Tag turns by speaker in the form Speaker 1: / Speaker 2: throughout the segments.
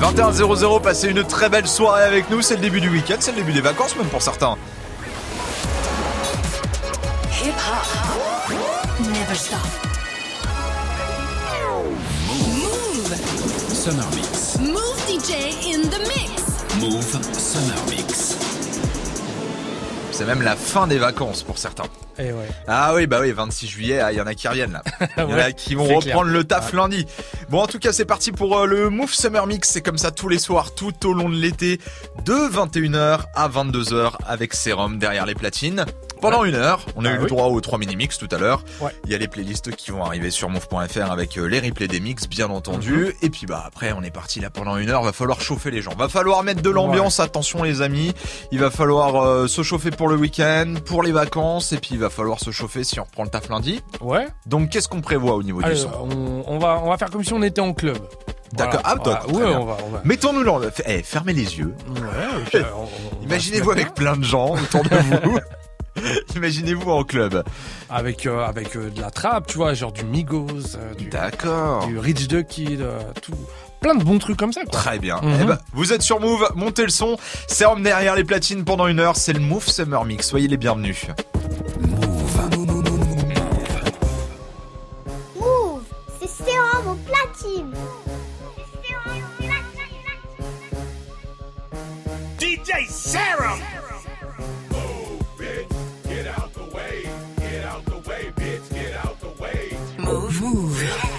Speaker 1: 21-0-0, passez une très belle soirée avec nous. C'est le début du week-end, c'est le début des vacances même pour certains.
Speaker 2: Hip hop. Never stop. Move.
Speaker 3: Summer Mix.
Speaker 2: Move DJ in the mix.
Speaker 3: Move Summer Mix.
Speaker 1: C'est même la fin des vacances pour certains.
Speaker 4: Et ouais.
Speaker 1: Ah oui, bah oui, 26 juillet, ah, il y en a qui reviennent là. Il y en a
Speaker 4: Ouais,
Speaker 1: qui vont reprendre
Speaker 4: clair.
Speaker 1: le taf lundi. Bon, en tout cas, c'est parti pour euh, le Move Summer Mix. C'est comme ça tous les soirs, tout au long de l'été, de 21h à 22h avec Serum derrière les platines. Pendant une heure, on a
Speaker 4: Ah
Speaker 1: eu le droit aux 3 mini-mix tout à l'heure.
Speaker 4: Ouais.
Speaker 1: Il y a les playlists qui vont arriver sur move.fr avec euh, les replays des mix, bien entendu.
Speaker 4: Mhm.
Speaker 1: Et puis bah après, on est parti là pendant une heure. Va falloir chauffer les gens. Va falloir mettre de l'ambiance. Attention les amis. Il va falloir euh, se chauffer pour le week-end, pour les vacances. Et puis il va falloir se chauffer si on reprend le taf lundi.
Speaker 4: Ouais.
Speaker 1: Donc qu'est-ce qu'on prévoit au niveau du son
Speaker 4: on, on va, on va faire comme si on était en club.
Speaker 1: D'accord.
Speaker 4: Voilà.
Speaker 1: Ah,
Speaker 4: Voilà. Ouais, on va. On va.
Speaker 1: Mettons-nous là. Eh, fermez les yeux.
Speaker 4: Ouais, euh, on-
Speaker 1: Imaginez-vous avec plein de gens autour de vous. Imaginez-vous en club.
Speaker 4: avec euh, avec euh, de la trappe, tu vois, genre du Migos, euh, du,
Speaker 1: D'accord.
Speaker 4: du Rich the Kid, euh, tout, plein de bons trucs comme ça. Quoi.
Speaker 1: Très bien.
Speaker 4: Mhm.
Speaker 1: Eh ben, vous êtes sur Move, montez le son. Serum derrière les platines pendant une heure. C'est le Move Summer Mix. Soyez les bienvenus.
Speaker 5: Move, c'est sérum au platine. Sérum au platine.
Speaker 6: DJ Serum. Mouv'.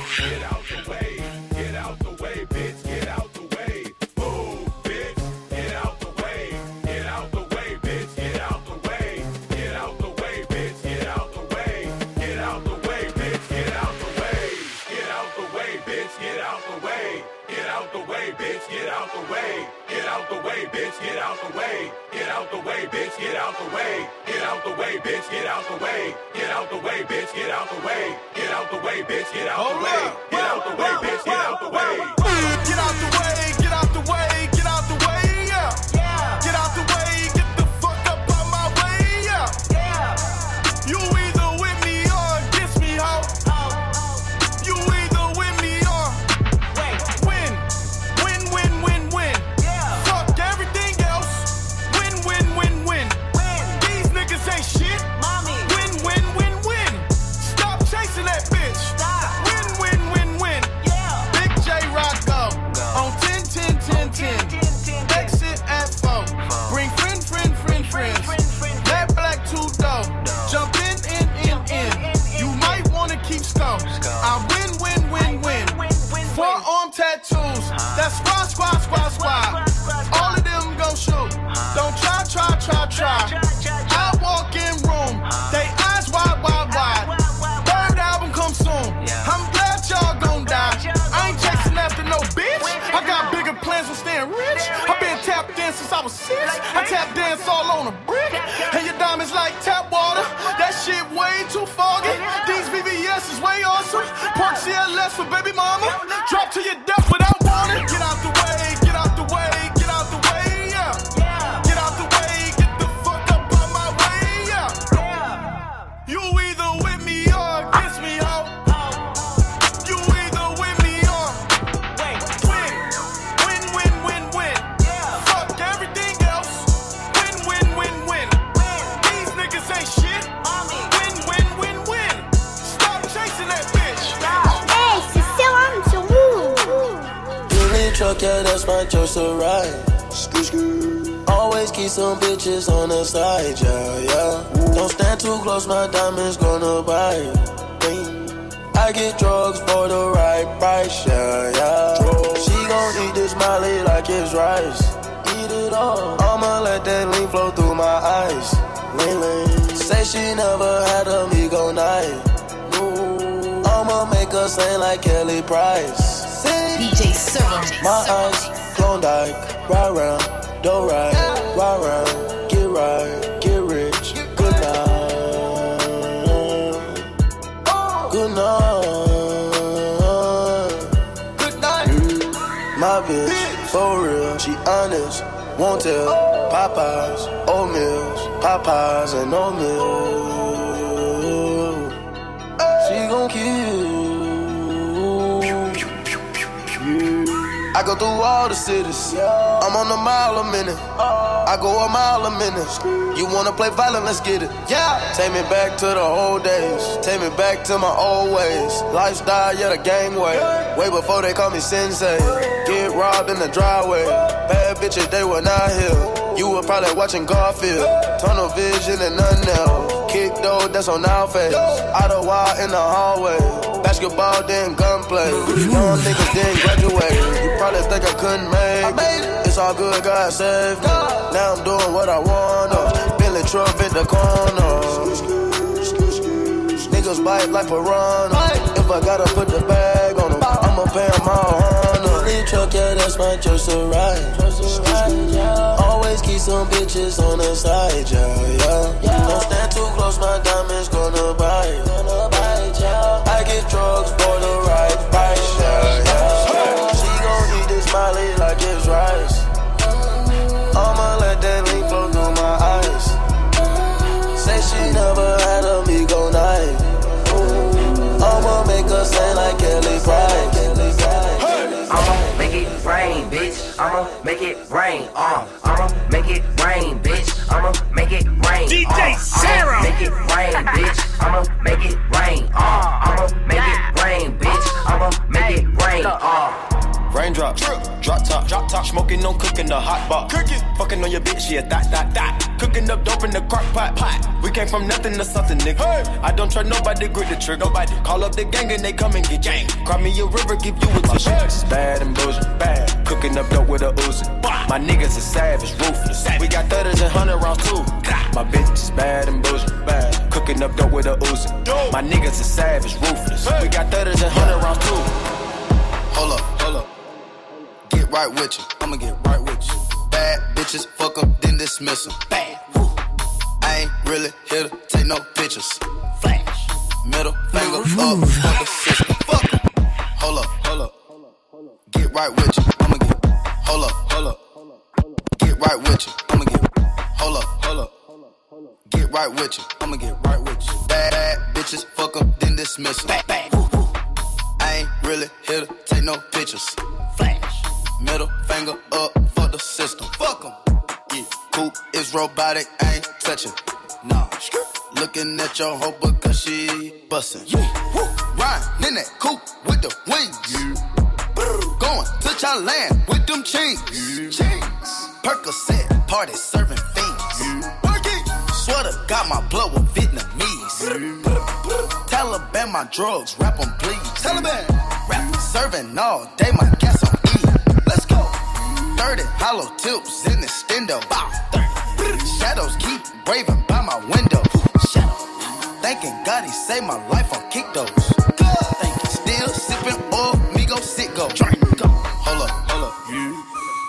Speaker 6: My
Speaker 7: choice to ride. Always keep some bitches on the side, yeah, yeah. Don't stand too close, my diamonds gonna bite. I get drugs for the right price, yeah, yeah. She gon' eat this molly like it's rice. Eat it all. I'ma let that lean flow through my eyes. Lean, lean. Say she never had a Migo night. No. I'ma make her sing like Kelly Price. Sing.
Speaker 2: DJ Serum.
Speaker 7: My eyes, Klondike, ride round, don't ride ride round, get right, get rich, good night, good night, good night. My bitch, for real, she honest, won't tell. Popeyes, oatmeals, Popeyes and oatmeal.
Speaker 8: I go through all the cities. I'm on a mile a minute. I go a mile a minute. You wanna play violent? Let's get it. Yeah. Take me back to the old days. Take me back to my old ways. Lifestyle, yeah, the gang way. Before they call me sensei. Get robbed in the driveway. Bad bitches, they were not here. You were probably watching Garfield. Tunnel vision and nothing else. Kick though, that's on our face. Out of wire in the hallway. Basketball, then gunplay. Young niggas didn't graduate. You probably think I couldn't make it. It's all good, God save me. Now I'm doing what I wanna. Billy Trump in the corner. Niggas bite like piranha. If I gotta put the bag on them, I'ma pay pay 'em all honor. Money truck, yeah, that's my choice to ride. Always keep some bitches on the side, yeah, yeah. Don't stand too close, my diamonds gonna bite. I'ma make her sing like Kelly Price.
Speaker 9: I'ma make it rain, bitch. I'ma make it rain. Uh, I'ma make it rain, bitch. I'ma make it rain.
Speaker 10: DJ
Speaker 9: uh,
Speaker 10: Sarah.
Speaker 9: I'ma make it rain, bitch. I'ma make it rain. Uh, I'ma make it rain, bitch. I'ma make it rain. Uh.
Speaker 11: Raindrop, drop drop top, drop top, smoking, no cooking the hot pot. Cooking, fucking on your bitch, yeah, that, that, that. Cooking up dope in the crock pot, pot. We came from nothing to something, nigga. I don't trust nobody, grip the trigger. Nobody call up the gang and they come and get gang. Cry me a river, give you a tissue. It's bad and bullshit, bad. Cooking up dope with a Uzi. My niggas is savage, ruthless. We got thudders and hundred rounds too. My bitch is bad and bullshit, bad. Cooking up dope with a Uzi. My niggas is savage, ruthless. We got thudders and hundred rounds too.
Speaker 8: Hold up, hold up. Right with you. I'ma get right with you. Bad bitches, fuck 'em, then dismiss 'em. Bad. Woo. I ain't really here to take no pictures. Flash. Middle finger up for the system. Fuck 'em. Hold up, hold up. Get right with you. I'ma get. Hold up, hold up. Get right with you. I'ma get. Hold up, hold up. Get right with you. I'ma get right with you. Bad, bitches, fuck 'em, then dismiss 'em. Bad, bad. I ain't really here to take no pictures. Middle finger up for the system. Fuck 'em. Yeah. coop is robotic, ain't touching. Nah. Looking at your hoe because she bustin'. Yeah. Woo. Riding in that coupe with the wings. Yeah. Going to Thailand with them chains. Yeah. Chains. Percocet, party serving fiends. Swear to God, my blood was Vietnamese. Taliban, my drugs, rap on please. Taliban, rap serving all day, my gas 30 hollow tips in the stendo. Shadows keep raving by my window. Thanking God he saved my life on kick those. Still sipping oil, me go sit go. Hold up, hold up.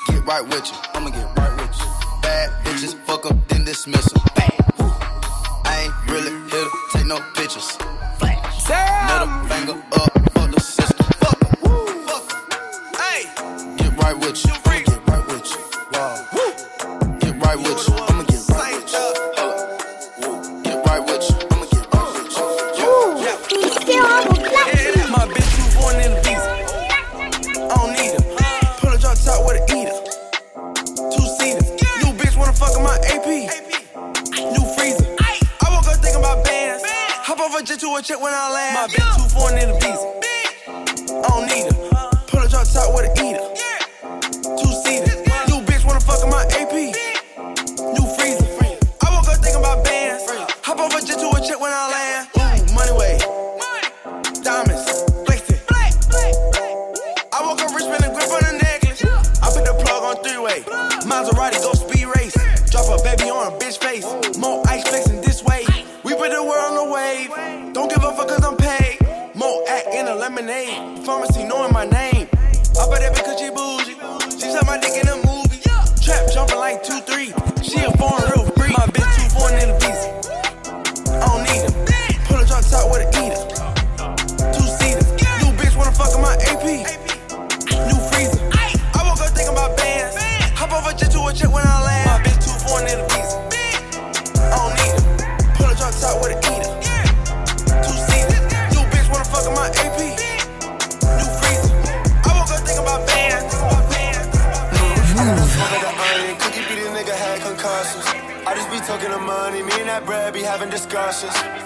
Speaker 8: Get right with you. I'ma get right with you. Bad bitches, fuck up, then dismiss 'em. Bad. Woo. I ain't really here to take no pictures.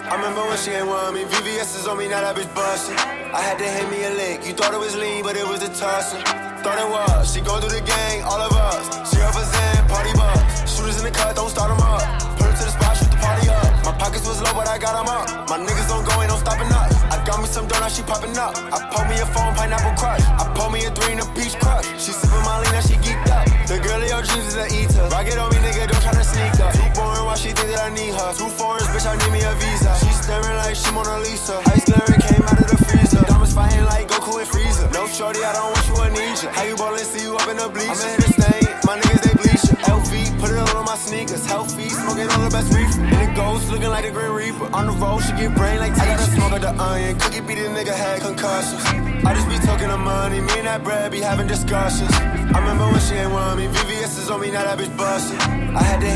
Speaker 12: I
Speaker 13: remember when she ain't want me, VVS is on me, now that bitch bustin'. I had to hit me a lick, you thought it was lean, but it was the tussin'. Thought it was, she go through the gang, all of us. She represent, party bus. Shooters in the cut, don't start 'em up. Put to the spot, shoot the party up. My pockets was low, but I got 'em up. My niggas don't go, ain't no stopping up. I got me some now she popping up. I pull me a phone, pineapple crush. I pull me a three in a peach crush. She sippin' Molly, now she geeked up. The girl of your dreams is a eater. Rock it on me, nigga, don't try to sneak up. Boring, why she think that I need her? Two foreigns, bitch, I need me a visa. She staring like she Mona Lisa. Ice glaring came out of the freezer. Diamonds fighting like Goku and Freezer. No shorty, I don't want you, you. How you ballin', see you up in the bleachers. I'm in the stain, my niggas they bleach LV, put it all on my sneakers. Healthy, smoking all the best reefer. And it goes looking like the Green Reaper. On the road, she get brain like I gotta smoke at the onion. Cookie beat the nigga had concussions. I just be talking of money, me and that bread be having discussions. I remember when she ain't want me, VVS is on me, now that bitch bustin'. I had to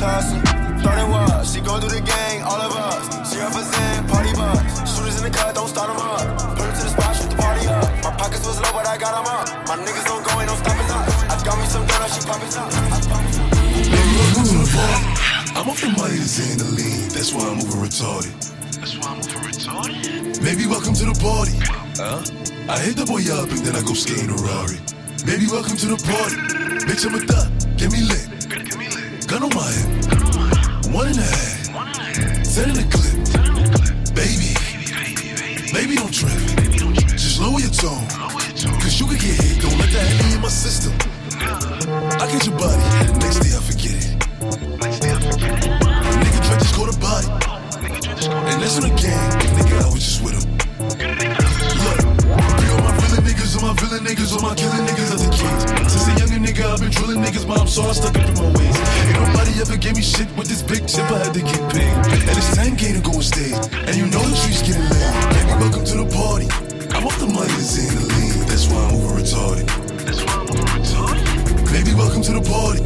Speaker 13: but it was the tussin'. Thought it was, she go through the gang, all of us. She represent, party bus. Shooters in the cut, don't start 'em up. Put 'em to the spot, shoot the party up. My pockets was low, but I got 'em up. My niggas don't go, ain't no stopping us. I got me some dough, now she poppin' up.
Speaker 14: Baby, welcome to the party. I'm off the money to Xandaline, that's why I'm over retarded. That's why I'm over retarded. Maybe welcome to the party. Huh? I hit the boy up and then I go skating a Rari. Baby, welcome to the party. Bitch, I'm a thot, get me lit. Gun on my hip. One and a half. Ten in the clip. Baby, baby, don't trip. Just lower your tone. Cause you could get hit, don't let that hit in my system. I get your body, next day I forget it. Nigga try to score the body. And that's on the gang, nigga, I was just with him. Look, be all my villain niggas, all my villain niggas, all my killing niggas are the kids. Nigga, I've been drilling niggas, mom, so I stuck up in my ways. Ain't nobody ever gave me shit with this big chip, I had to get paid. And it's 10K to go on stage, and you know the streets getting lit. Baby, welcome to the party. I want the money that's in the lean, that's why I'm over retarded. That's why I'm over retarded. Baby, welcome to the party.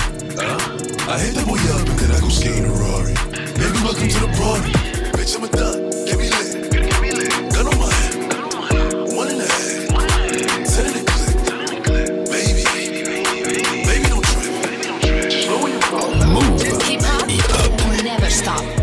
Speaker 14: I hit the boy up and then I go skating a Rari. Baby, welcome to the party. Bitch, I'm a thot,
Speaker 15: stop.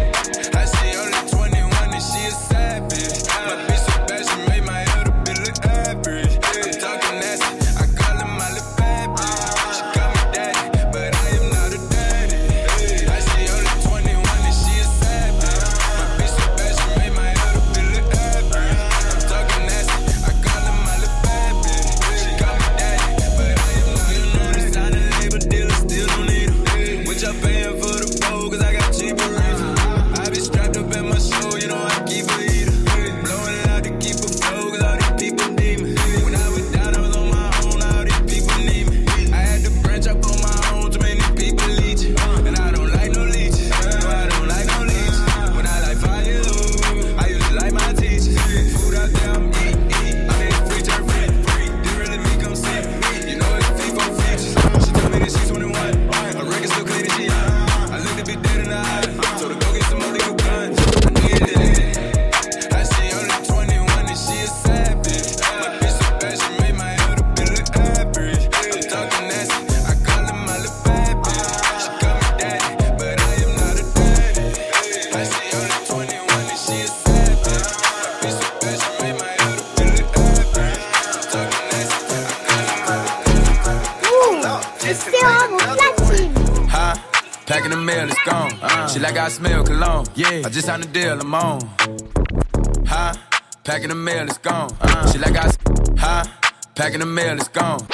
Speaker 16: Yeah. I just signed a deal, I'm on. Huh? Packing the mail, it's gone. Uh-huh. She like I. Huh? Packing the mail, it's gone.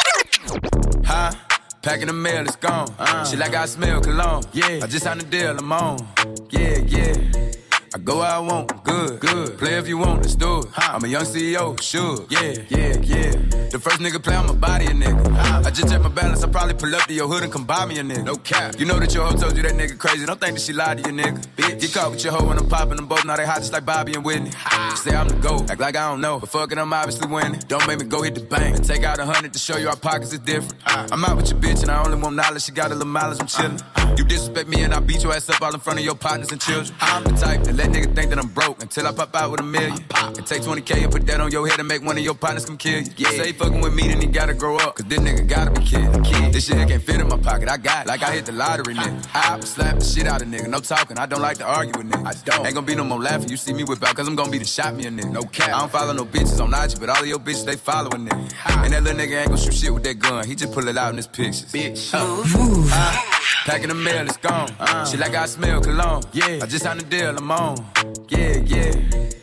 Speaker 16: Huh? Packing the mail, it's gone. Uh-huh. She like I smell cologne. Yeah. I just signed a deal, I'm on. Yeah, yeah. I go where I want, good, good. Play if you want, let's do it. I'm a young CEO, sure. Yeah, yeah, yeah. The first nigga play, I'ma body a nigga. I just check my balance, I probably pull up to your hood and come buy me a nigga. No cap. You know that your hoe told you that nigga crazy. Don't think that she lied to you, nigga. Bitch. Get caught with your hoe when I'm popping them both. Now they hot just like Bobby and Whitney. Say I'm the GOAT, act like I don't know. But fuck it, I'm obviously winning. Don't make me go hit the bank and take out a hundred to show you our pockets is different. I'm out with your bitch and I only want knowledge. She got a little mileage, I'm chillin'. You disrespect me and I beat your ass up all in front of your partners and children. I'm the type that let niggas think that I'm broke until I pop out with a million. And take 20K and put that on your head and make one of your partners come kill you. Yeah. Say he fucking with me, then he gotta grow up. Cause this nigga gotta be killed. Kid. This shit can't fit in my pocket. I got it. Like I hit the lottery, nigga. I will slap the shit out of nigga. No talking. I don't like to argue with niggas. I don't. Ain't gonna be no more laughing. You see me whip out, cause I'm gonna be the shot me a nigga. No cap. I don't follow no bitches on IG, but all of your bitches, they following nigga. And that little nigga ain't gonna shoot shit with that gun. He just pull it out in his pictures. Bitch. Huh. Huh. Packing the mail, it's gone. Uh. Shit like I smell cologne. Yeah. I just signed the deal, I'm on. Yeah, yeah.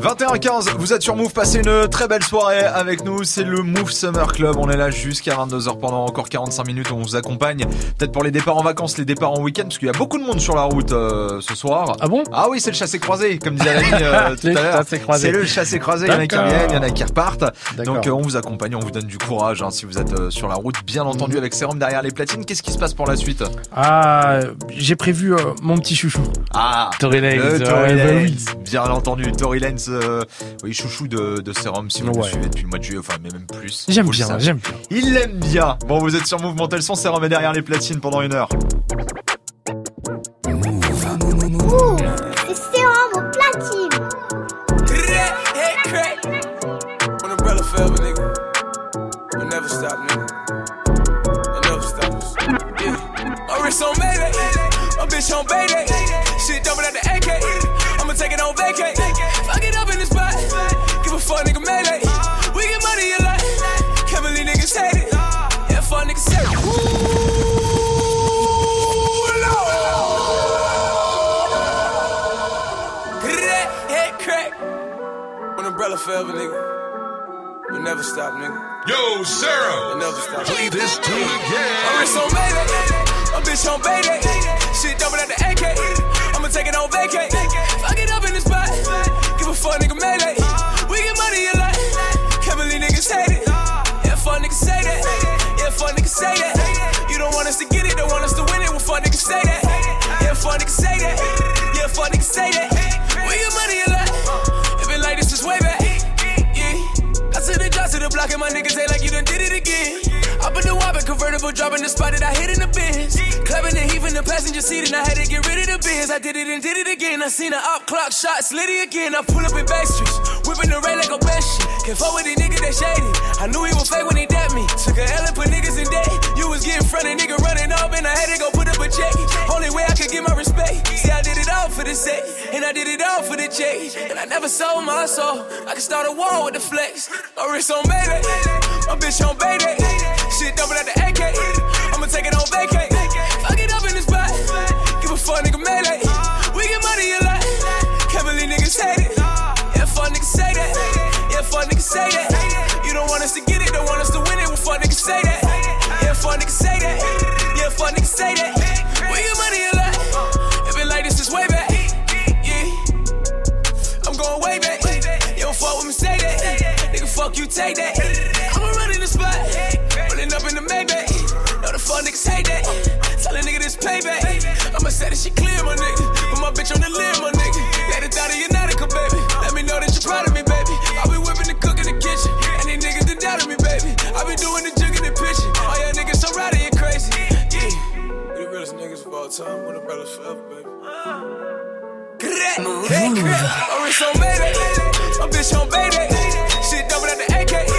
Speaker 1: 21h15, vous êtes sur Move, passez une très belle soirée avec nous, c'est le Move Summer Club, on est là jusqu'à 22h pendant encore 45 minutes, on vous accompagne, peut-être pour les départs en vacances, les départs en week-end, parce qu'il y a beaucoup de monde sur la route euh, ce soir.
Speaker 4: Ah bon?
Speaker 1: Ah oui, c'est le chassé-croisé, comme disait Alani euh, tout à l'heure. C'est le chassé-croisé, il y en a qui reviennent, il y en a qui repartent. Donc euh, on vous accompagne, on vous donne du courage hein, si vous êtes euh, sur la route, bien entendu avec Sérum derrière les platines. Qu'est-ce qui se passe pour la suite?
Speaker 4: Ah, j'ai prévu mon petit chouchou.
Speaker 1: Ah.
Speaker 4: Tory Lanez, bah
Speaker 1: bien entendu. Tory Lanez, euh, oui, chouchou de, de Serum, si vous le
Speaker 4: Ouais.
Speaker 1: suivez depuis le mois de juillet, enfin, mais même plus.
Speaker 4: J'aime
Speaker 1: le
Speaker 4: bien, j'aime bien.
Speaker 1: Il l'aime bien. Bon, vous êtes sur Mouvement Tel Son, Serum est derrière les platines pendant une heure.
Speaker 5: Move, c'est Sérum au platine.
Speaker 15: Head crack. One umbrella forever, nigga. We'll never stop, nigga. We'll never stop. Yeah. My wrist on Mayday. My bitch on Bayday. Forever, nigga. We'll never stop, nigga.
Speaker 14: Yo, Sarah.
Speaker 15: We'll never stop.
Speaker 14: Play this tune again.
Speaker 15: wrist on Mayday. My bitch on Bayday. Shit double at the AK. I'ma take it on vacay. Fuck it up in the spot. Give a fuck, nigga, melee. We get money a lot. Can't believe niggas hate it. Yeah, fuck niggas say that. Yeah, fuck niggas say that. You don't want us to get it, don't want us to win it. Well, fuck niggas say that. Yeah, fuck niggas say that. Yeah, fuck niggas say that. We get money a lot. It been like this since way back. Block and my niggas say like you done did it again. Up in the whopping convertible, dropping the spot that I hit in the bins. Clapping the heat from the passenger seat and I had to get rid of the bins. I did it and did it again. I seen a up clock shot, slitty again. I pull up in back streets, whipping the rain like a best shit. Can't fuck with these niggas that shady. I knew he was fake when he dapped me. Took a L and put niggas in debt. You was getting front of nigga running up and I had to go put up a check. Only way I could get my respect. See, I did it all for the sake, and I did it all for the check. And I never sold my soul. I can start a war with the flex. My wrist on Mayday, my bitch on Bayday. Shit double at the AK. I'ma take it on vacay. Fuck it up in the spot. Give a fuck, nigga, melee. We get money a lot. Can't believe niggas hate it. Niggas say that. Yeah, fuck niggas say that. You don't want us to get it, don't want us to win it. Well, fuck niggas say that. Yeah, fuck niggas say that. Yeah, fuck niggas say that. We get money a lot. It been like this since way back. Yeah. I'm going way back. You don't fuck with me, say that. Nigga, fuck you, take that. I'ma run in the spot. Rolling up in the Maybach. Know the fuck niggas hate that. Tell a nigga this payback. I'ma say that shit clear, my nigga. Put my bitch on the limb, my nigga. Let it out of niggas of all time. One of the brothers forever, baby. Crack, hey, crack. My wrist on Mayday. My bitch on Bayday. Shit double at the AK.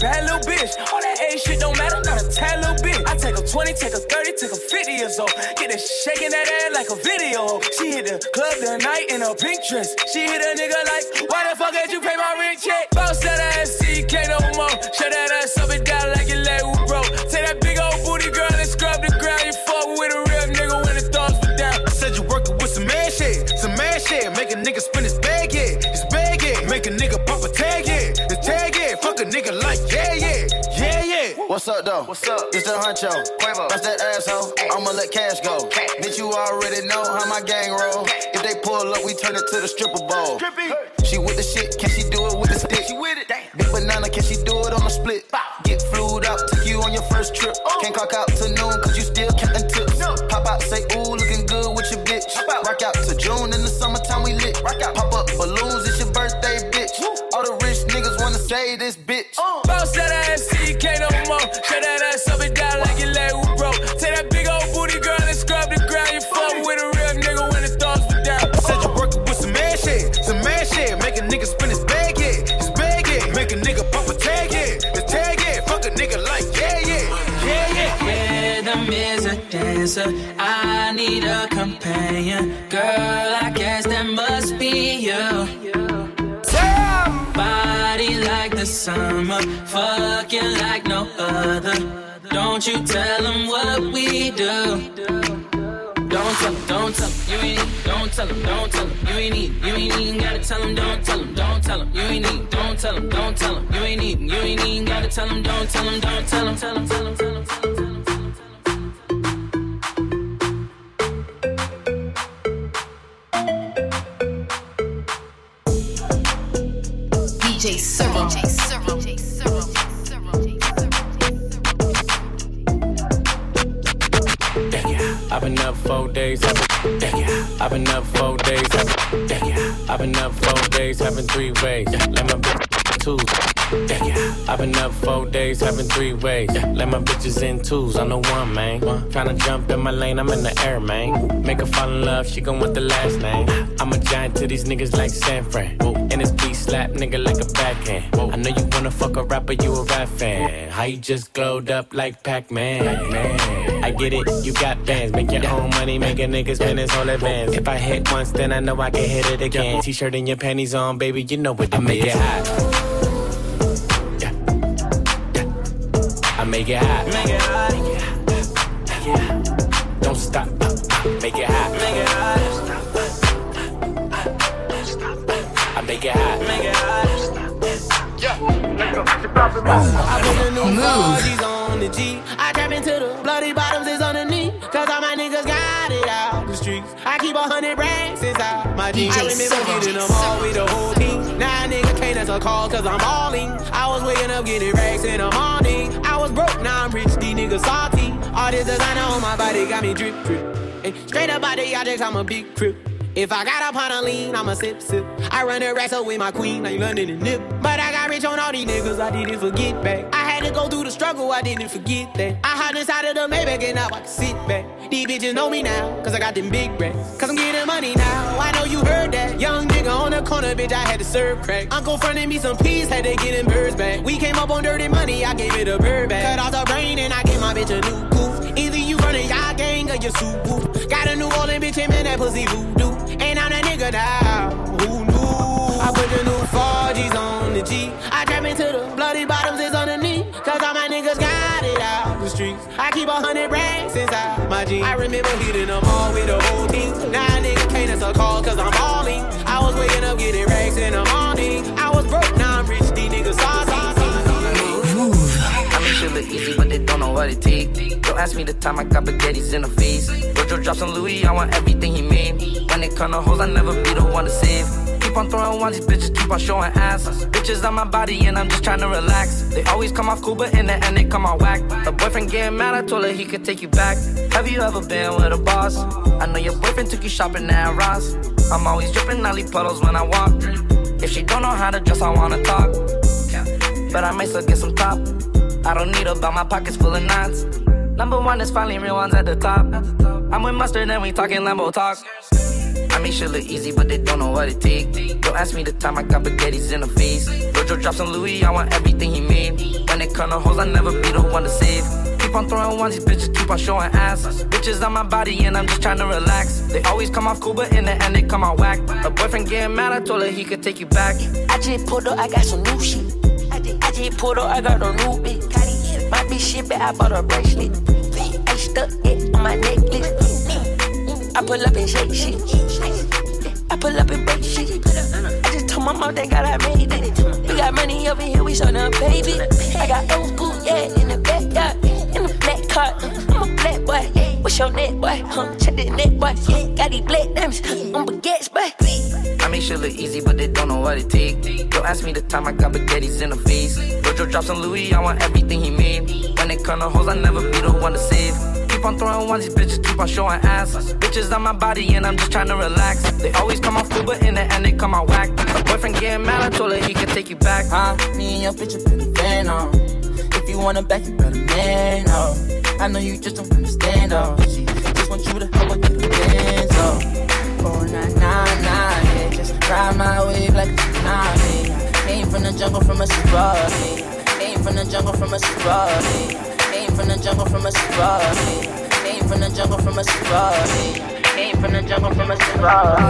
Speaker 17: Bad little bitch. All that age shit don't matter, not a tad little bit. I take her 20, take her 30, take her 50 years old. Get her shaking that ass like a video. She hit the club tonight in a pink dress. She hit a nigga like, why the fuck did you pay my rent check? Bounce that ass,
Speaker 8: What's up, though? What's up? It's the honcho. That's that asshole. I'ma let cash go. Bitch, you already know how my gang roll. If they pull up, we turn it to the stripper bowl. She with the shit, can she do it with the stick? She with it. Big banana, can she do it on the split? Get flued out, take you on your first trip. Oh. Can't clock out to noon, cause you still counting tips. Pop out, say, ooh, looking good with your bitch. Out. Rock out to June in the summertime, we lit. Rock out. Pop up balloons, it's your birthday, bitch. All the rich niggas wanna say this bitch.
Speaker 17: Bounce a
Speaker 18: dancer. I need a companion. Girl, I guess that must be you. Body like the summer. Fucking like no other. Don't you tell them what we do. Don't tell them, don't tell them, you ain't need, don't tell them, don't tell them, you ain't need, you ain't even gotta tell them, don't tell them, don't tell them, you ain't need, don't tell them, don't tell them, you ain't need, you ain't even gotta tell them, don't tell them, don't tell them, tell them, tell them, tell them, tell them, tell them.
Speaker 19: DJ Cyril. DJ Cyril.
Speaker 20: I've been up four days. I've been, up four days. I've been, up four days, having three ways. Let my I've been up four days, having three ways. Let my bitches in twos. I'm the one, man. Tryna jump in my lane, I'm in the air, man. Make her fall in love, she gon' want the last name. I'm a giant to these niggas like San Fran. And this beat slap nigga like a backhand. I know you wanna fuck a rapper, you a rap fan. How you just glowed up like Pac-Man? Man, I get it, you got bands. Make your own money, make a nigga spend his whole advance. If I hit once, then I know I can hit it again. T-shirt and your panties on, baby, you know what I make it hot. Yeah. Yeah. I make it hot. Make it hot. Yeah. Don't stop. Make it hot. Make it hot. I make it hot. Make it hot.
Speaker 17: I put the new 40s on the G. I trap into the bloody bottoms keep a hundred racks inside my jeans. I remember getting them all with the whole team. Now a nigga can't answer call cause I'm balling. I was waking up getting racks in the morning. I was broke, now I'm rich, these niggas salty. All this designer on my body got me drip, drip. Hey, straight up out the objects, I'm a big crip. If I got up on a lean, I'ma sip, sip. I run the racks up with my queen, like London and Nip. But I got rich on all these niggas, I didn't forget back. I had to go through the struggle, I didn't forget that. I hide inside of the Maybach and now I can sit back. These bitches know me now, cause I got them big racks. Cause I'm getting money now, I know you heard that. Young nigga on the corner, bitch, I had to serve crack. Uncle fronted me some peas, had to get them birds back. We came up on dirty money, I gave it a bird back. Cut off the brain and I gave my bitch a new goof. Either you running y'all gang or you soup. Got a New Orleans bitch, and that pussy voodoo. And I'm that nigga now. Who knew? I put the new 4Gs on the G. I trap into the bloody bottoms is underneath. Cause all my niggas got it out the streets. I keep a hundred racks inside my jeans. I remember hitting them all with the whole team. Now a nigga can't answer call cause I'm balling. I was waking up getting racks in the morning. I was broke, now I'm rich. These niggas saucy.
Speaker 21: Shit look easy, but they don't know what it take. Don't ask me the time I got spaghettis in the face. Rojo drops on Louis, I want everything he made. When it come to hoes, I never be the one to save. Keep on throwing ones, these bitches keep on showing ass. Bitches on my body, and I'm just trying to relax. They always come off cool, but in the end, they come out whack. The boyfriend getting mad, I told her he could take you back. Have you ever been with a boss? I know your boyfriend took you shopping at Ross. I'm always dripping Nelly puddles when I walk. If she don't know how to dress, I wanna talk. But I may still get some top. I don't need her, but my pockets full of knots. Number one is finally real ones at the top. I'm with mustard and we talking Lambo talk. I make shit look easy, but they don't know what it take. Don't ask me the time I got spaghettis in the face. Jojo drops on Louis, I want everything he made. When it come to hoes, I never be the one to save. Keep on throwing ones, these bitches keep on showing ass. Bitches on my body and I'm just trying to relax. They always come off cool, but in the end they come out whack. A boyfriend getting mad, I told her he could take you back.
Speaker 22: I just pulled up, I got some new shit. I just, I just pulled up, I got a new bitch. My bitch shit, but I bought a bracelet. I stuck it on my necklace. I pull up and shake shit. I pull up and break shit. I just told my mom that God I made it. We got money over here, we show them baby. I got old school, yeah, in the backyard. In the black car, I'm a black boy. What's your net, boy? Huh? Check the net, boy. Got these black diamonds on baguettes, boy.
Speaker 21: I make shit look easy, but they don't know what it take. Don't ask me the time I got spaghettis in the face. Jojo drops on Louis, I want everything he made. When it come to hoes, I never be the one to save. Keep on throwing ones, these bitches keep on showing ass. Bitches on my body and I'm just trying to relax. They always come off cool, but in the end they come out whack. My boyfriend getting mad, I told her he can take you back.
Speaker 22: Huh? Me and your bitch have been a fan. If you want her back, you better man, oh. I know you just don't understand, oh. She just want you to help her get her bands, oh. Oh, nah, nah, nah, yeah. Just ride my wave like a tsunami. Came from the jungle from a sorority. Came from the jungle from a sorority. Came from the jungle from a sorority. I Came from the jungle from a sorority. I Came from the jungle from a sorority.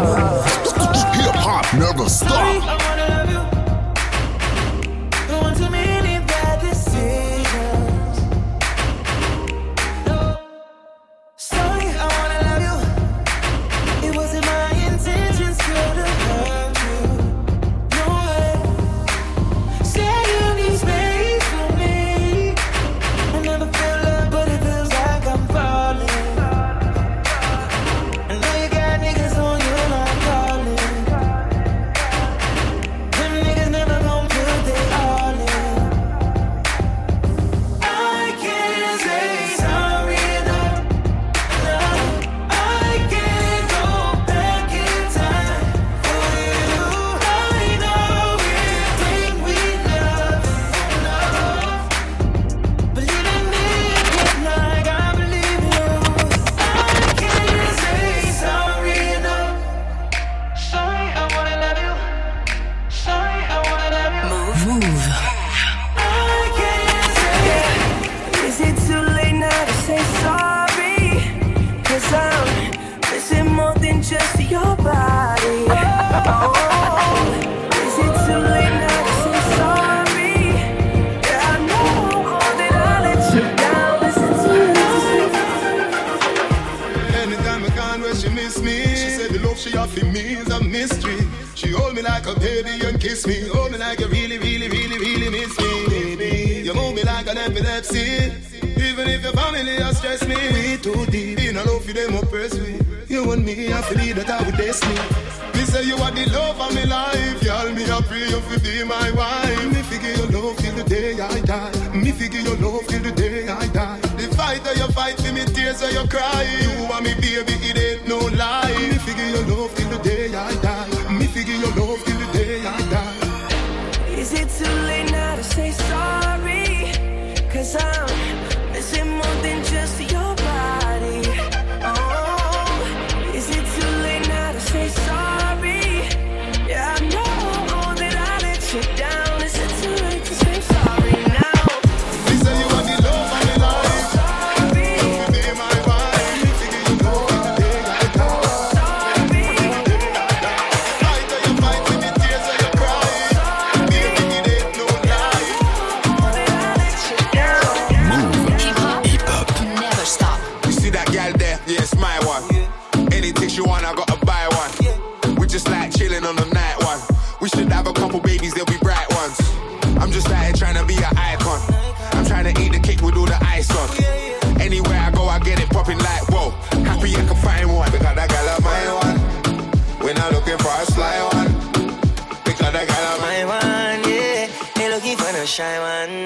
Speaker 6: Hip hop never stop. Said the love she offer me is a mystery. She hold me like a baby and kiss me, hold me like you really, really, really, really miss me, baby. You move me like an epilepsy. Even if your family has stressed me, we too deep. In a love for them oppress me. You and me, I believe that I would destiny. Me say you are the love of my life, y'all. Me I pray you to be my wife. Me figure your love till the day I die. Me figure your love till the day fight that you fight for me, tears that you cry. You and me, baby, it ain't no lie. Me figure your love till the day I die. Me figure your love till the day I die.
Speaker 22: Is it too late now to say sorry? Cause I'm missing more than just your
Speaker 5: looking for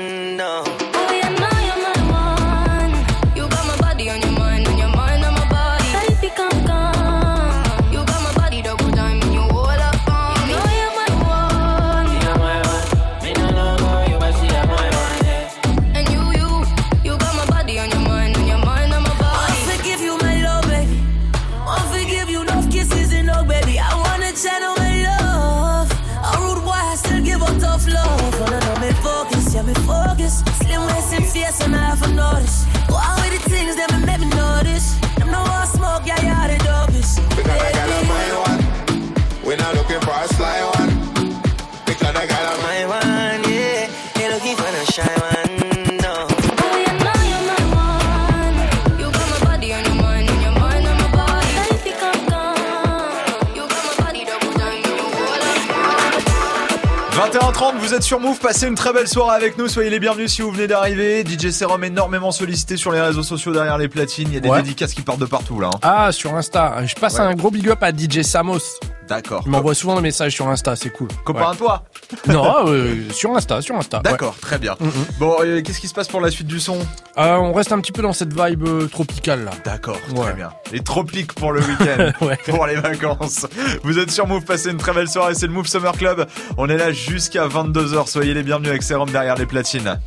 Speaker 1: sur Move. Passez une très belle soirée avec nous. Soyez les bienvenus si vous venez d'arriver. DJ Serum énormément sollicité sur les réseaux sociaux derrière les platines. Il y a des dédicaces qui partent de partout là. Hein.
Speaker 4: Ah, sur Insta. Je passe un gros big up à DJ Samos.
Speaker 1: D'accord.
Speaker 4: Il m'envoie souvent des messages sur Insta, c'est cool.
Speaker 1: Copain ouais. à toi
Speaker 4: Non, euh, sur Insta, sur Insta.
Speaker 1: D'accord, très bien. Mm, mm. Bon, qu'est-ce qui se passe pour la suite du son?
Speaker 4: Euh, on reste un petit peu dans cette vibe euh, tropicale là.
Speaker 1: D'accord, très bien. Les tropiques pour le week-end, pour les vacances. Vous êtes sur Move, passez une très belle soirée, c'est le Move Summer Club. On est là jusqu'à 22h, soyez les bienvenus avec Sérum derrière les platines.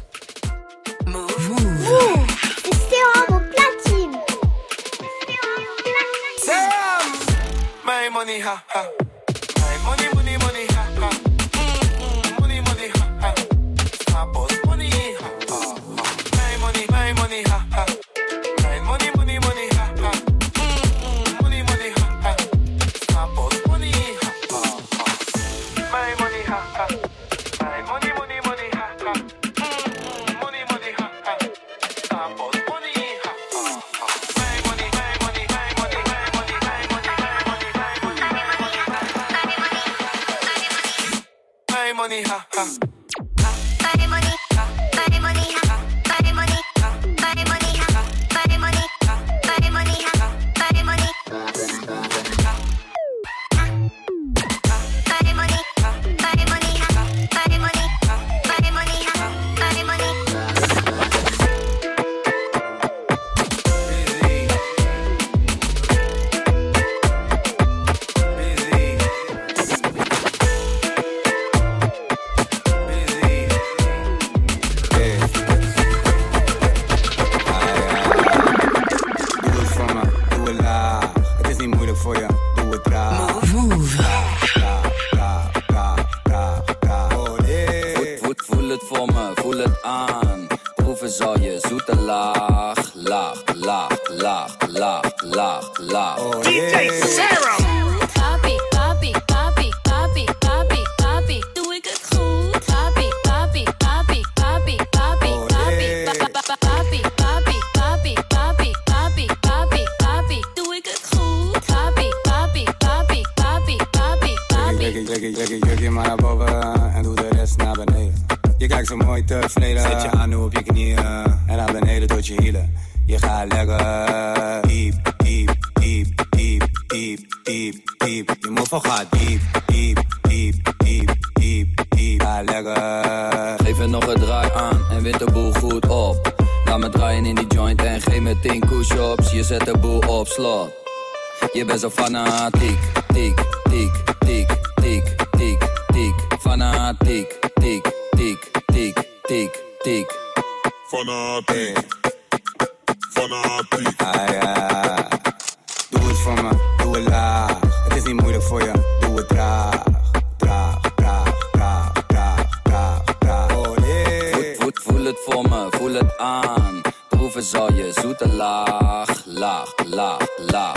Speaker 15: ha ha.
Speaker 23: je zet
Speaker 24: de boel op slot. Je bent zo fanatiek, tik, tik, tik, tik, tik, tik. Fanatiek, tik, tik, tik, tik, tik.
Speaker 23: Fanatiek, fanatiek. Ah ja, doe het voor me, doe het laag. Het is niet moeilijk voor je, doe het traag. Traag, traag, traag, traag, traag, traag. Oh nee.
Speaker 24: Voel, voel het voor me, voel het aan. Proeven zal je zoete laag.
Speaker 5: love, love, love.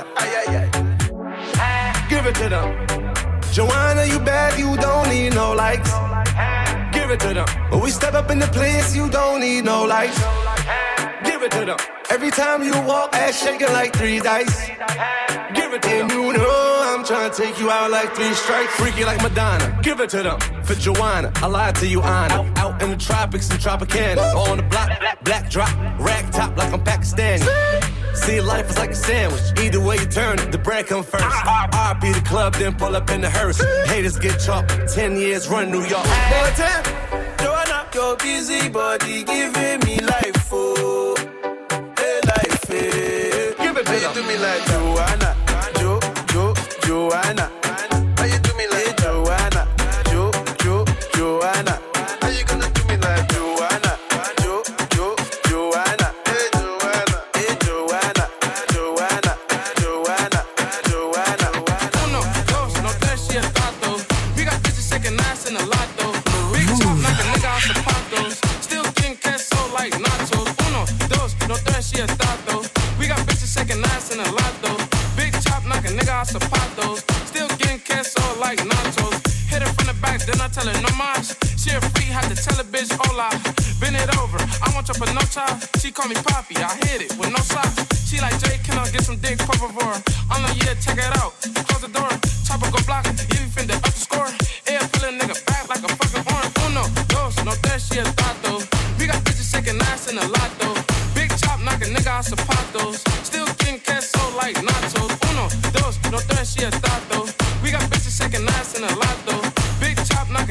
Speaker 5: up. Aye, aye, aye. Give
Speaker 25: it to them. Joanna, you bad, you don't need no likes. Give it to them. When we step up in the place, you don't need no likes. Give it to them. Every time you walk, ass shaking like three dice. Give it to them. You know I'm trying to take you out like three strikes. Freaky like Madonna. Give it to them. For Joanna, I lied to you, Anna. Out, in the tropics and Tropicana. On the block, black, black drop, rag top like I'm Pakistani. See, life is like a sandwich. Either way you turn it, the bread come first. I be the club, then pull up in the hearse. Haters get chopped. Ten years run New York. Boy, ten. Joanna, your busy body giving me life, oh.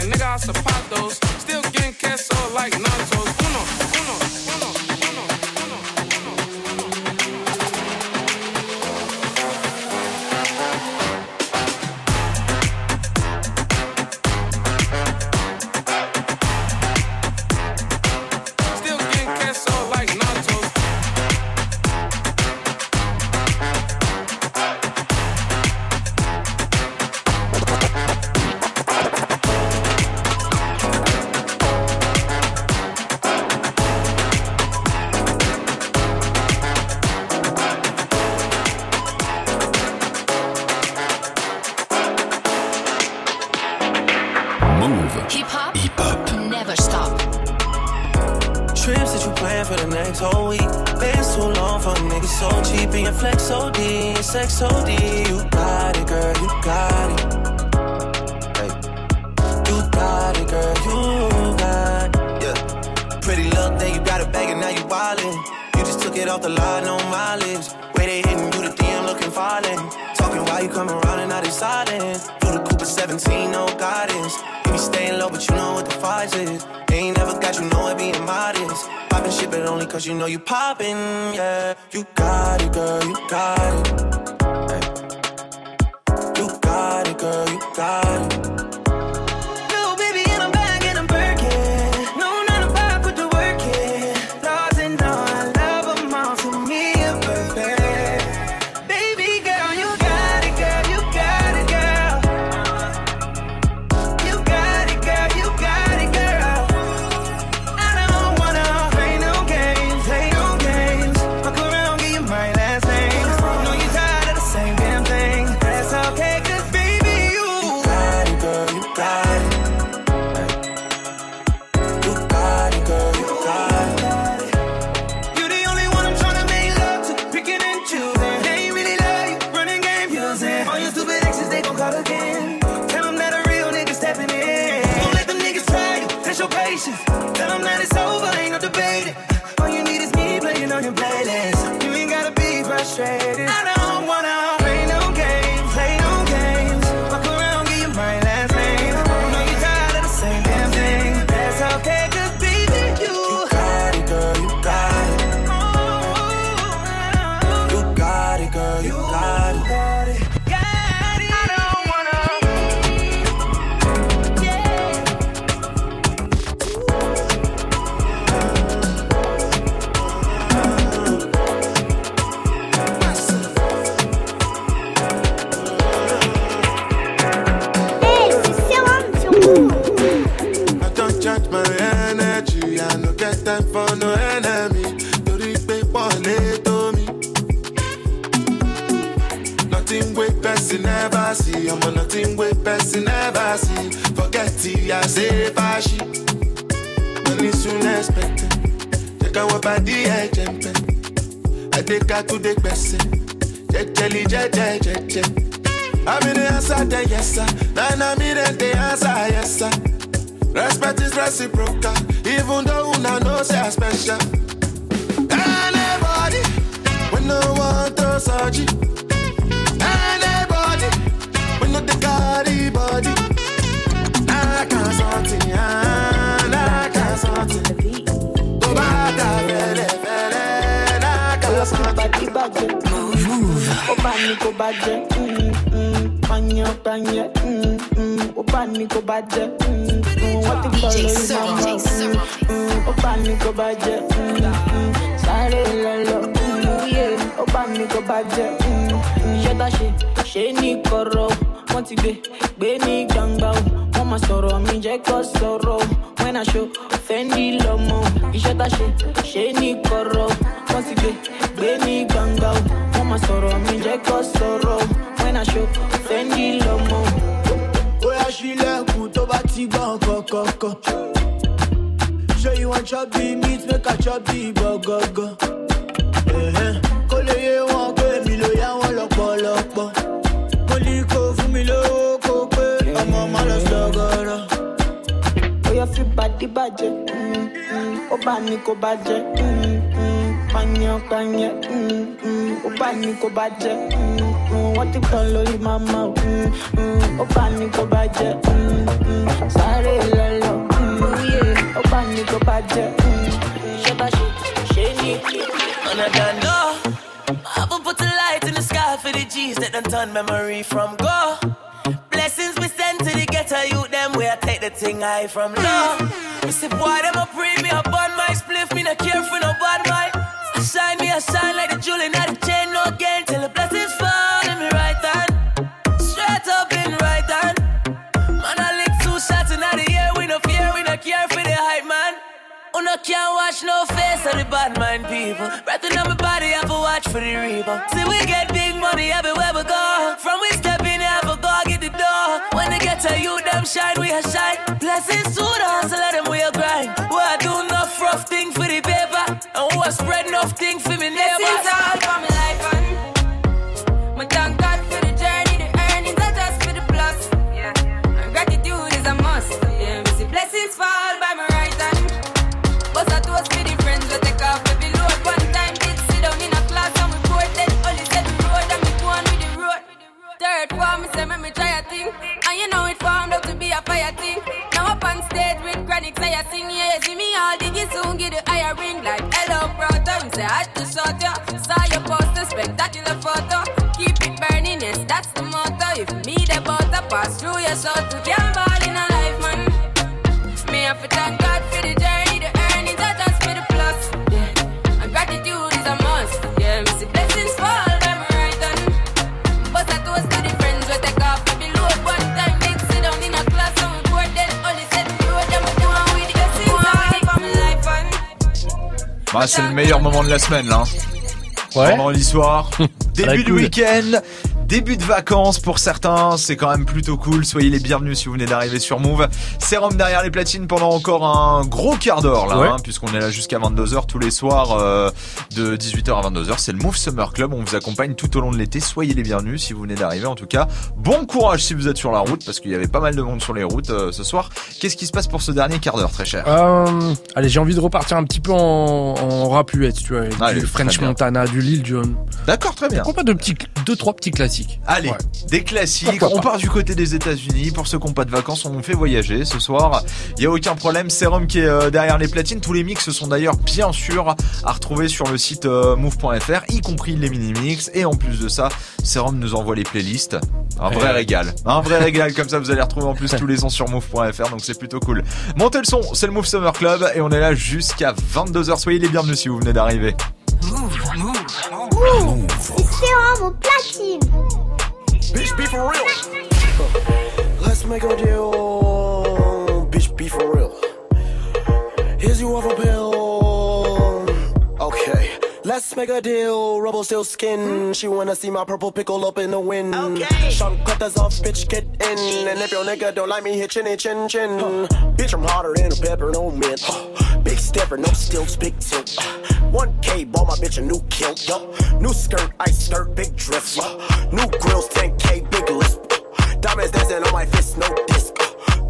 Speaker 3: nigga, I support those. Still getting cancer like nachos. Uno.
Speaker 26: Move.
Speaker 27: Ó ní kó bá jẹ́. mm, mm, Pányán pányán. mm, mm, Ó bá ní kó bá jẹ́. mm, mm, Wọ́n ti gbọ́ lórí màmá. mm, mm, Ó bá ní kó bá jẹ́. mm, mm, Sáré lọ́lọ́. mm, yeah, ní kó bá jẹ́. mm, mm, Ṣé ṣe ṣe ní kọ̀rọ̀? Wọ́n ti gbé gbé ní gbangba o. Wọ́n máa sọ̀rọ̀ mi jẹ́ kó sọ̀rọ̀ o. When I show Fendi lọ́mọ. Iṣẹ́ tá ṣe ṣe ní kọ̀rọ̀. Wọ́n ti gbé gbé ní gbangba o. Máa sọ̀rọ̀ mi jẹ́ kó sọ̀rọ̀ o. When I show Fendi lọ́mọ o.
Speaker 28: bóyá sílẹ̀kùn tó bá ti gbọ́n kọ̀kọ̀kọ̀. ṣé you wan chop the meat make i chop the gbọ̀gọ̀gọ̀. Ẹ̀hẹ́n, kó lè yé wọn pé mi ló yá wọn lọ́pọ̀lọpọ̀. mo ní kó fún mi lówó kó pé ọmọ má lọ sọ̀gọ̀rọ̀.
Speaker 27: Bóyá fi bàdí bàjẹ́. mm, mm, Ó bá ní kó bá jẹ́. mm, mm, mm, mm, bá ní kó bá jẹ́. mm, mm, Wọ́n ti tán lórí màmá mm, mm, bá ní kó bá jẹ́. mm, mm, Sáré lọ́lọ́. mm, yeah, Ó bá ní kó bá jẹ́. mm, Ṣé bá ṣe ṣe ní kí?
Speaker 29: And I don't know. I will put a light in the sky for the G's that done turn memory from go. Blessings we send to the ghetto youth, them where I take the thing high from low. Say, boy, them a pre me up on my shine me, I shine like the jewel in the chain, no gain till the blessings fall in me right hand. Straight up in right hand. Man, I lick two shots in the air, we no fear, we no care for the hype man. Una can't watch no face of the bad mind people. Breathing on my body, I have to watch for the rebound. See, we get big money everywhere we go. From we step in, have to go get the door. When they get to you, them shine, we a shine. Blessings to the hustle, let them we a grind. We a spread enough thing for me neighbors.
Speaker 30: All for my life and my thank God for the journey, the earnings are just for the plus. Yeah. And gratitude is a must. Yeah, we see blessings fall by my right hand. But I toast for the friends we take off every load. One time did sit down in a class and we only said the road and we go on with the road. Third form, me say me try a thing. And you know it formed up to be a fire thing. Now up on stage with chronic say I sing, yeah, see me all diggy soon get the higher ring I just shot ya. Saw your poster, spectacular photo. Keep it burning, yes, that's the motto. If me the butter pass through your soul to can't
Speaker 1: Bah, c'est le meilleur moment de la semaine là.
Speaker 4: Ouais.
Speaker 1: Vendredi soir,
Speaker 4: la
Speaker 1: début de
Speaker 4: cool.
Speaker 1: week-end, début de vacances pour certains, c'est quand même plutôt cool. Soyez les bienvenus si vous venez d'arriver sur Move. Sérum derrière les platines pendant encore un gros quart d'heure là,
Speaker 4: Ouais.
Speaker 1: hein, puisqu'on est là jusqu'à 22h tous les soirs euh, de 18h à 22h. C'est le Move Summer Club, on vous accompagne tout au long de l'été. Soyez les bienvenus si vous venez d'arriver en tout cas. Bon courage si vous êtes sur la route parce qu'il y avait pas mal de monde sur les routes euh, ce soir. Qu'est-ce qui se passe pour ce dernier quart d'heure très cher?
Speaker 4: Euh, allez, j'ai envie de repartir un petit peu en, en rapuette, tu vois,
Speaker 1: Allez,
Speaker 4: du French. Montana, du Lil Jon.
Speaker 1: D'accord, très bien.
Speaker 4: Pourquoi pas de petits, deux trois petits classiques.
Speaker 1: Allez,
Speaker 4: Ouais.
Speaker 1: des classiques.
Speaker 4: Pourquoi
Speaker 1: On
Speaker 4: pas.
Speaker 1: part du côté des États-Unis. Pour ceux qui n'ont pas de vacances, on fait voyager ce soir. Il y a aucun problème. Serum qui est euh, derrière les platines. Tous les mix sont d'ailleurs bien sûr à retrouver sur le site euh, move.fr, y compris les mini-mix. Et en plus de ça, Serum nous envoie les playlists. Un vrai
Speaker 4: Ouais.
Speaker 1: régal. Un vrai régal. Comme ça, vous allez retrouver en plus tous les sons sur move.fr. Donc c'est plutôt cool. Montez le son. C'est le Move Summer Club et on est là jusqu'à 22h. Soyez les bienvenus si vous venez d'arriver.
Speaker 15: Be for real. Let's make a deal. Bitch, be for real. Here's you off a pill. Let's
Speaker 13: make a deal. Rubble still skin. Hmm? She wanna see my purple pickle up in the wind.
Speaker 29: Okay.
Speaker 13: Shunk cutters off, bitch, get in. And if your nigga don't like me, hit chinny chin chin. Bitch, I'm hotter than a pepper, no mint. Big stepper, no stilts, big tilt. 1K, bought my bitch a new kilt. Yup. New skirt, ice skirt, big drift. dress. New grills, 10K, big list. Diamonds dancing on my fist, no disc.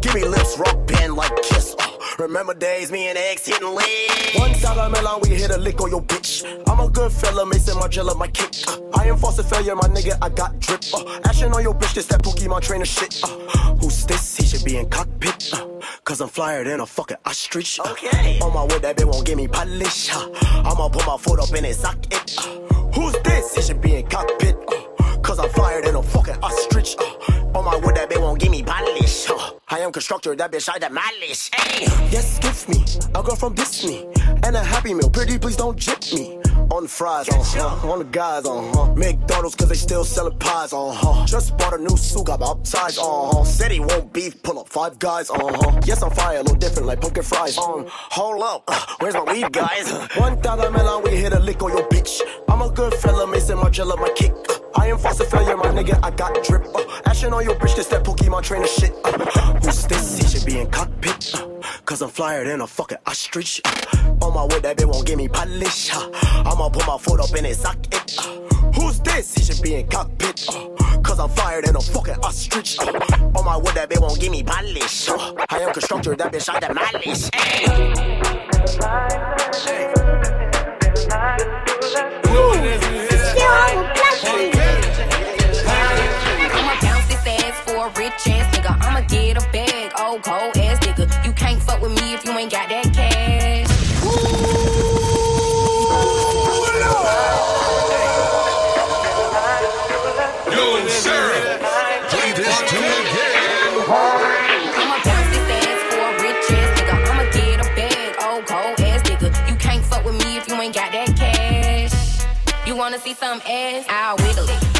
Speaker 13: Give me lips, rock band like kiss. Remember days, me and X hitting legs. One dollar melon, we hit a lick on your bitch. I'm a good fella, Maison Margiela, my kick. Uh, I am false failure, my nigga, I got drip. Uh, action on your bitch, this that Pookie, my trainer shit. Uh, who's this? He should be in cockpit. Uh, Cause I'm flyer than a fucking ostrich. Uh,
Speaker 29: Okay.
Speaker 13: On my way, that bitch won't give me polish. Uh, I'ma put my foot up in his socket. Uh, who's this? He should be in cockpit. Uh, Cause I'm flyer than a fucking ostrich. Uh, on my wood, that bitch won't give me polish. Uh, I am constructor, that bitch I demolish. Hey. Yes, give me a girl from Disney and a happy meal. Pretty, please don't jip me. On the fries, uh huh. On the guys, uh huh. McDonald's, cause they still selling pies, uh huh. Just bought a new suit, got baptized, uh huh. Said he won't beef, pull up five guys, uh huh. Yes, I'm fire, a little different like pumpkin fries. on. Um, hold up, uh, where's my weed, guys? One dollar melon, we hit a lick on your bitch. I'm a good fella, Maison Margiela, my kick. Uh, I am false failure, my nigga, I got drip. Uh, action on your bitch, this that Pokemon trainer shit. Uh, who's this? He should be in cockpit. Uh, Cause I'm flyer than a fucking ostrich. Uh, on my way, that bitch won't give me polish. Uh, I'ma put my foot up in his socket. Uh, who's this? He should be in cockpit. Uh, Cause I'm flyer than a fucking ostrich. Uh, on my way, that bitch won't give me polish. Uh, I am constructor, that bitch I demolish. Hey.
Speaker 29: I'ma see some ass? I'll wiggle it,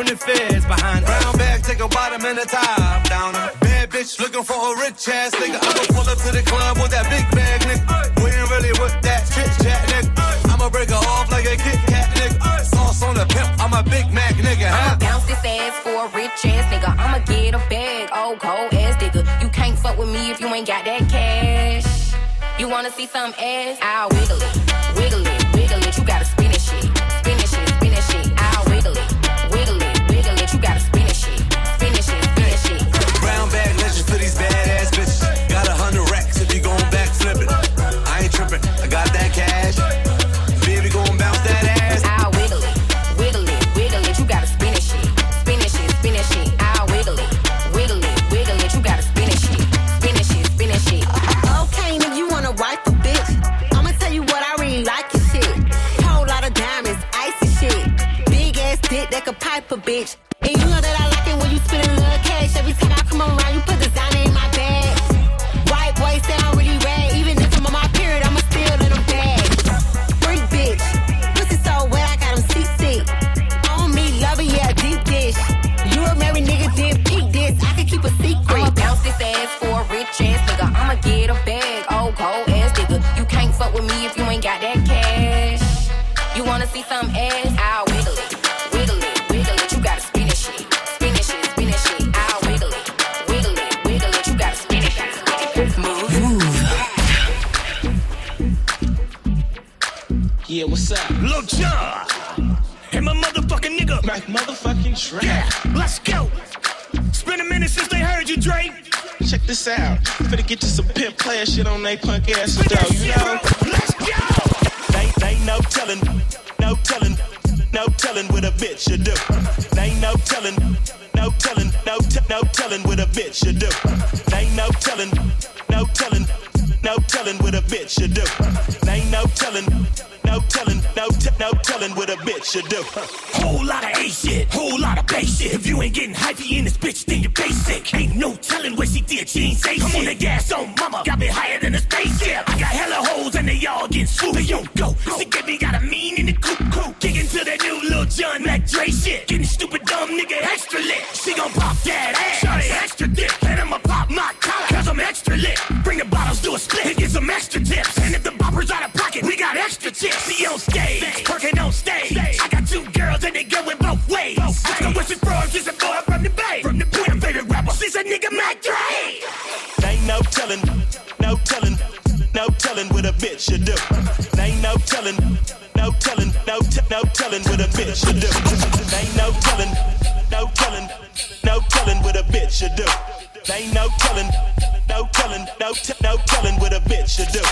Speaker 15: from the feds behind brown bag. Take a bottom and a top down. Bad bitch looking for a rich ass nigga. I'ma pull up to the club with that big bag, nigga. We ain't really with that chit chat, nigga. I'ma break her off like a Kit Kat, nigga. Sauce on the pimp, I'm a Big Mac, nigga.
Speaker 29: I'ma
Speaker 15: Huh?
Speaker 29: bounce this ass for a rich ass nigga. I'ma get a bag, old cold ass nigga. You can't fuck with me if you ain't got that cash. You wanna see some ass? I'll wiggle it, wiggle it, get
Speaker 31: to some pimp player shit on they punk ass though, you know? Let's go. They, they no telling, no telling, no telling what a bitch should do. They no telling, no telling, no t- no telling what a bitch should do. They no telling, no telling, no telling what a bitch should do. They no telling, no telling, no
Speaker 15: what should do. Whole lot of A shit, whole lot of bass shit. If you ain't getting hypey in this bitch, then you're basic. Ain't no telling what she did, she ain't say shit. I'm on the gas on mama, got me higher than a spaceship. I got hella hoes and they all getting swooped. Hey, yo, go. She get me got a mean in the coop coop. Kicking to that new Lil Jon Mac Dre shit. Getting stupid dumb nigga extra lit. She gon' pop that ass. Shawty extra dick. And I'ma pop my collar. Cause I'm extra lit. Bring the bottles to a split. And get some extra tips. And if the bopper's out of pocket, we got extra chips. See on and they going both ways. Ask her what she's from. She's a boy from the Bay. From the Bay. Her favorite rapper. She's a nigga Mac Dre. Ain't no telling. No telling. No telling what a bitch should do. Ain't no telling. No telling. No t- no telling what a bitch should do. Ain't no telling. No telling. No telling what a bitch should do. Ain't no telling. No telling. No t- no telling what a bitch should do.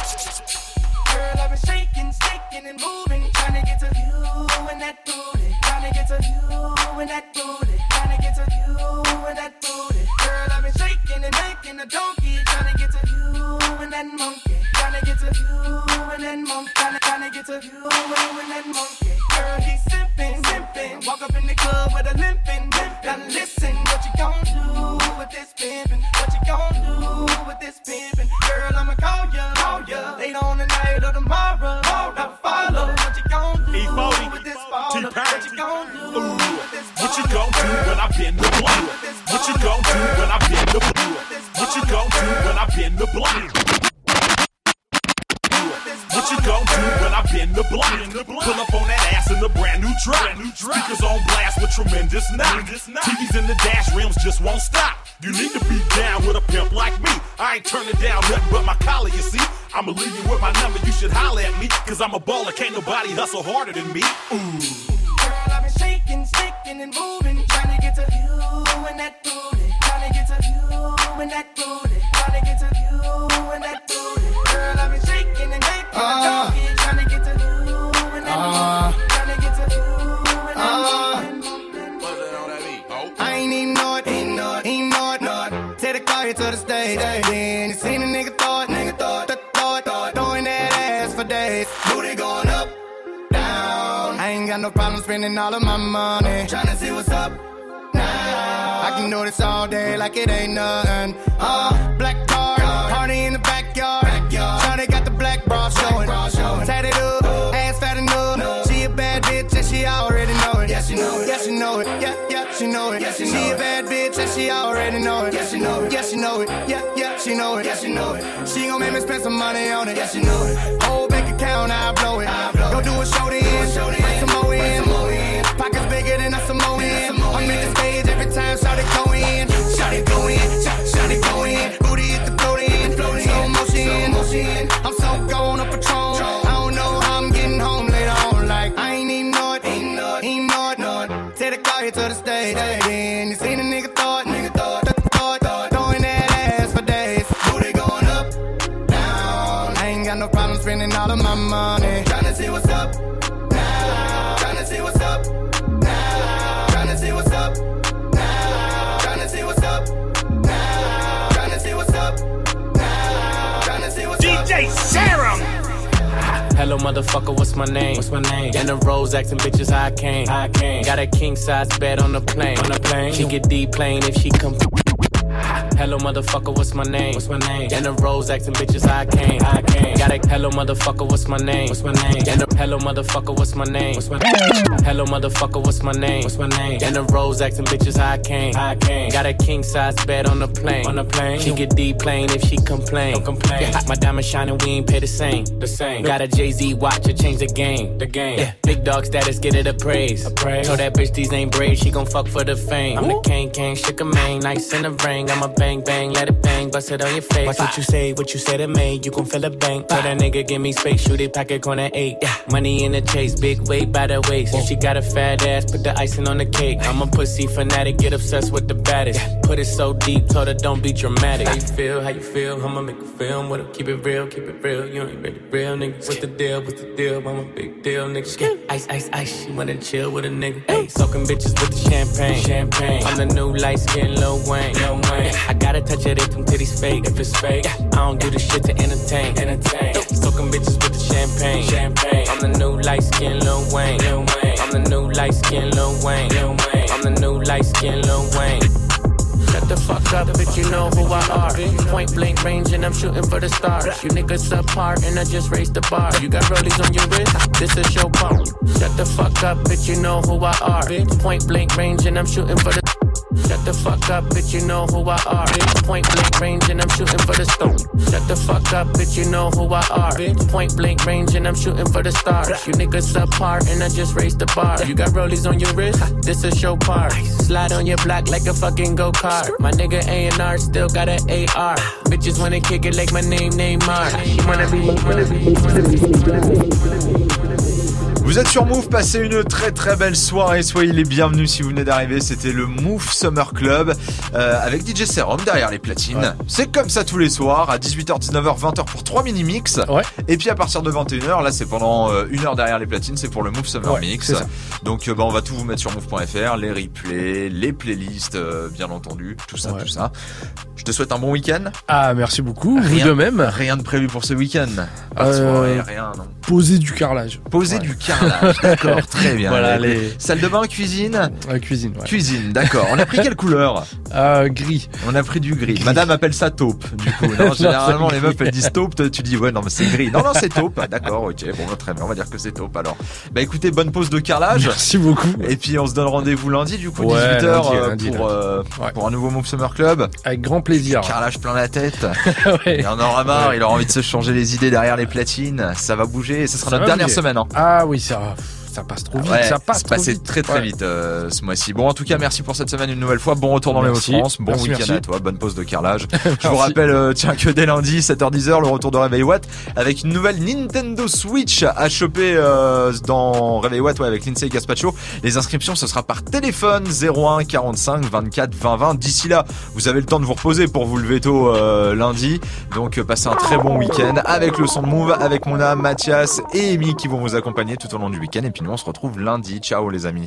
Speaker 6: Girl, I've been shaking, shaking and moving, trying to get to you and that booty, trying to to you and that booty, trying to get to you and that booty. Girl, I've been shaking and making a donkey, trying to get to you and that monkey, trying to get to you and that monkey, trying to, get to you and that monkey. Girl, he's simping, simping, walk up in the club with a limping, limping. Now listen, what you gon' do with this pimpin'? What you gon' do with this pimpin'? Girl, I'ma call ya, call ya, later on tonight or tomorrow. This? What you gon' do
Speaker 31: What you gon' do when I bend the block? What you gon' do when I bend the block? What you gon' do when I bend the block? What you gon' do when I bend the block? Pull up on that ass in the brand new drop. Speakers on blast with tremendous knock. TVs in the dash rims just won't stop. You need to be down with a pimp like me. I ain't turning down nothing but my collar, you see. I'ma leave you with my number, you should holler at me. Cause I'm a baller, can't nobody hustle harder than me. Ooh.
Speaker 6: Girl, I've been shaking, sticking and moving, trying to get to you and that booty, trying to get to you and that booty, trying to get to you and that booty.
Speaker 32: Spending all of my money. Tryna see what's up now. I can do this all day like it ain't nothing. Uh, black car, party in the backyard. Shawty got the black bra showing. Tatted she know it. Yeah, yeah, she know it. Yeah, she know it. she a bad bitch and she already know it. Yeah, she know it. Yeah, she know it. Yeah, yeah, she know it. Yeah, she know it. She gon' make me spend some money on it. Yeah, she know it. Whole bank account, I blow it. I blow Go do a show then. Bring some more in. Pockets bigger than a Samoan. I'm in the stage every time, shout it go in. Shout it go in. Shout it go in. Booty hit the float in. Slow motion. I'm so
Speaker 20: Hello, motherfucker, what's my name? What's my name? In the rose asking bitches how I came. How I came. Got a king size bed on the plane. On the plane. She get D plane if she come. Hello, motherfucker, what's my name? What's my name? In the rose asking bitches how I came. How I came. Got a hello, motherfucker, what's my name? What's my name? In the hello, motherfucker, what's my name? What's my name? Hello, motherfucker, what's my name? What's my name? In the roads, asking bitches how I came. How I came. Got a king size bed on the plane. On the plane. She get deep plane if she complain. Don't complain. Yeah, my diamond shining, we ain't pay the same. The same. Got a Jay Z watch to change the game. The game. Yeah. Big dog status, get it appraised. Appraised. Told that bitch these ain't brave, she gon' fuck for the fame. I'm the king, king, shook a mane, nice in the ring. I'm a bang, bang, let it bang, bust it on your face. Watch what you say, what you say to me, you gon' feel a bank. Tell that nigga, give me space, shoot it, pocket corner eight. Yeah. Money in the chase, big weight by the waist. If she got a fat ass, put the icing on the cake. I'm a pussy fanatic, get obsessed with the baddest. Put it so deep, told her don't be dramatic. How you feel, how you feel, I'ma make a film with her. Keep it real, keep it real, you ain't ready, real nigga. What's the deal, what's the deal, I'm a big deal, nigga. Yeah. Ice, ice, ice, she wanna chill with a nigga. Hey, soaking bitches with the champagne. Champagne. I'm the new light skin Lil Wayne. Lil Wayne. I gotta touch it if them titties fake. If it's fake, I don't do this shit to entertain. Entertain. Soaking bitches with the champagne. Champagne. I'm the new light skin Lil Wayne. Lil light skin Lil Wayne. I'm the new light skin Lil Wayne. Shut the fuck up, bitch, you know who I are. Point blank range and I'm shooting for the stars. You niggas subpar and I just raised the bar. You got rollies on your wrist, this is your part. Shut the fuck up, bitch, you know who I are. Point blank range and I'm shooting for the Shut the fuck up, bitch, you know who I are. Point blank range and I'm shooting for the stone. Shut the fuck up, bitch, you know who I are. Point blank range and I'm shooting for the stars. You niggas subpar and I just raised the bar. You got rollies on your wrist, this a show part. Slide on your block like a fucking go kart. My nigga A&R still got an AR. Bitches wanna kick it like my name Neymar. She wanna be, wanna be, wanna be, wanna be.
Speaker 1: Vous êtes sur Move, passez une très très belle soirée, soyez les bienvenus si vous venez d'arriver, c'était le Move Summer Club euh, avec DJ Serum derrière les platines. C'est comme ça tous les soirs, à 18h, 19h, 20h pour 3 mini-mix. Et puis à partir de 21h, là c'est pendant euh, une heure derrière les platines, c'est pour le Move Summer
Speaker 4: Ouais,
Speaker 1: Mix. Donc euh, bah, on va tout vous mettre sur move.fr, les replays, les playlists bien entendu, tout ça, tout ça. Je te souhaite un bon week-end.
Speaker 4: Ah, merci beaucoup. Vous
Speaker 1: Rien-
Speaker 4: de même.
Speaker 1: Rien de prévu pour ce week-end. Pas de soirée, rien, non.
Speaker 4: Poser du carrelage.
Speaker 1: Poser du carrelage, d'accord, très bien.
Speaker 4: Voilà, les-
Speaker 1: Salle de bain, cuisine
Speaker 4: Cuisine, ouais.
Speaker 1: Cuisine, d'accord. On a pris quelle couleur
Speaker 4: Euh, Gris.
Speaker 1: On a pris du gris. Madame appelle ça taupe, du coup. Non,
Speaker 4: Non,
Speaker 1: généralement, les meufs, elles disent taupe, tu dis, ouais, non, mais c'est gris. Non, non, c'est taupe. D'accord, ok, bon, bah, très bien, on va dire que c'est taupe alors. Bah écoutez, bonne pause de carrelage.
Speaker 4: Merci beaucoup.
Speaker 1: Et puis, on se donne rendez-vous lundi, du coup,
Speaker 4: Ouais,
Speaker 1: 18h,
Speaker 4: lundi,
Speaker 1: euh,
Speaker 4: lundi,
Speaker 1: pour, euh, pour un nouveau Move Summer Club.
Speaker 4: Avec grand plaisir.
Speaker 1: Carrelage plein la tête. Il en aura marre, il aura envie de se changer les idées derrière les platines. Ça va bouger, et ce sera
Speaker 4: Ça
Speaker 1: notre dernière
Speaker 4: bouger.
Speaker 1: semaine, hein.
Speaker 4: Ah oui, ça, ça passe trop vite.
Speaker 1: Ouais,
Speaker 4: ça passe trop
Speaker 1: passé
Speaker 4: vite.
Speaker 1: très très
Speaker 4: Ouais.
Speaker 1: vite euh, ce mois-ci. Bon, en tout cas, merci pour cette semaine une nouvelle fois. Bon retour dans les. Hauts-de-France. Bon week-end à toi. Bonne pause de carrelage. Je vous rappelle, euh, tiens, que dès lundi, 7h-10h, le retour de Réveil Watt avec une nouvelle Nintendo Switch à choper euh, dans Réveil Watt ouais, avec Lindsay Gaspacho. Les inscriptions, ce sera par téléphone 01 45 24 20 20. D'ici là, vous avez le temps de vous reposer pour vous lever tôt euh, lundi. Donc, euh, passez un très bon week-end avec le son de Move, avec Mona, Mathias et Amy qui vont vous accompagner tout au long du week-end. Et puis on se retrouve lundi. Ciao les amis.